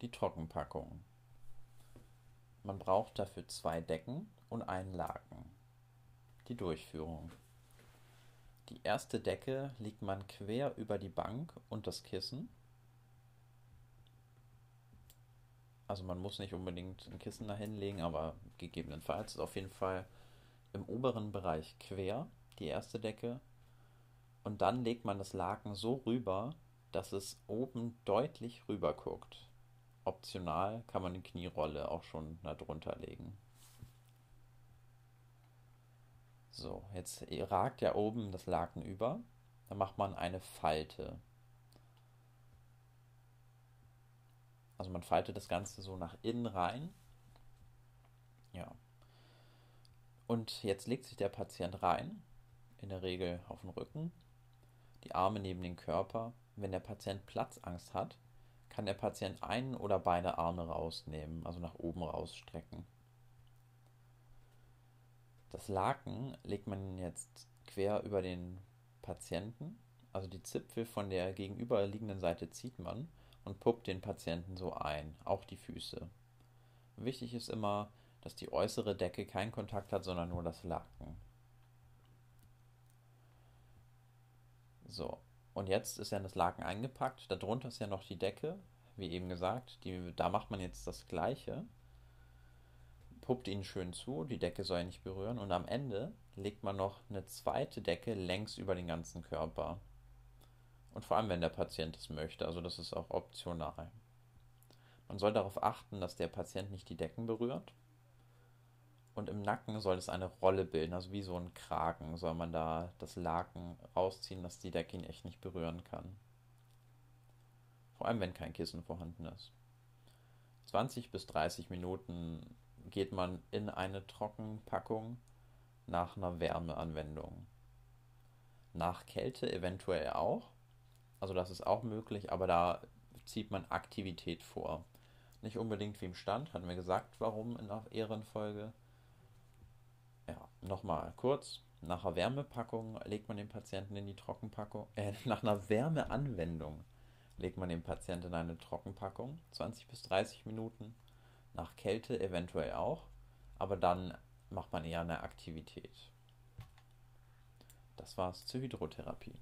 Die Trockenpackung. Man braucht dafür zwei Decken und einen Laken. Die Durchführung. Die erste Decke legt man quer über die Bank und das Kissen. Also man muss nicht unbedingt ein Kissen dahin legen, aber gegebenenfalls ist auf jeden Fall im oberen Bereich quer die erste Decke. Und dann legt man das Laken so rüber, dass es oben deutlich rüber guckt. Optional kann man die Knierolle auch schon darunter legen. So, jetzt ragt ja oben das Laken über. Dann macht man eine Falte. Also man faltet das Ganze so nach innen rein. Ja. Und jetzt legt sich der Patient rein, in der Regel auf den Rücken, die Arme neben den Körper. Wenn der Patient Platzangst hat, kann der Patient einen oder beide Arme rausnehmen, also nach oben rausstrecken. Das Laken legt man jetzt quer über den Patienten, also die Zipfel von der gegenüberliegenden Seite zieht man und puppt den Patienten so ein, auch die Füße. Wichtig ist immer, dass die äußere Decke keinen Kontakt hat, sondern nur das Laken. So, und jetzt ist ja das Laken eingepackt. Darunter ist ja noch die Decke, wie eben gesagt. Die, da macht man jetzt das Gleiche. Puppt ihn schön zu, die Decke soll nicht berühren. Und am Ende legt man noch eine zweite Decke längs über den ganzen Körper. Und vor allem, wenn der Patient es möchte. Also das ist auch optional. Man soll darauf achten, dass der Patient nicht die Decken berührt und im Nacken soll es eine Rolle bilden, also wie so ein Kragen soll man da das Laken rausziehen, dass die Decke ihn echt nicht berühren kann. Vor allem, wenn kein Kissen vorhanden ist. 20 bis 30 Minuten geht man in eine Trockenpackung nach einer Wärmeanwendung. Nach Kälte eventuell auch. Also das ist auch möglich, aber da zieht man Aktivität vor. Nicht unbedingt wie im Stand, hatten wir gesagt, warum in der Ehrenfolge. Nochmal kurz. Nach einer Wärmepackung legt man den Patienten in die Trockenpackung. Äh, nach einer Wärmeanwendung legt man den Patienten in eine Trockenpackung. 20 bis 30 Minuten. Nach Kälte eventuell auch. Aber dann macht man eher eine Aktivität. Das war's zur Hydrotherapie.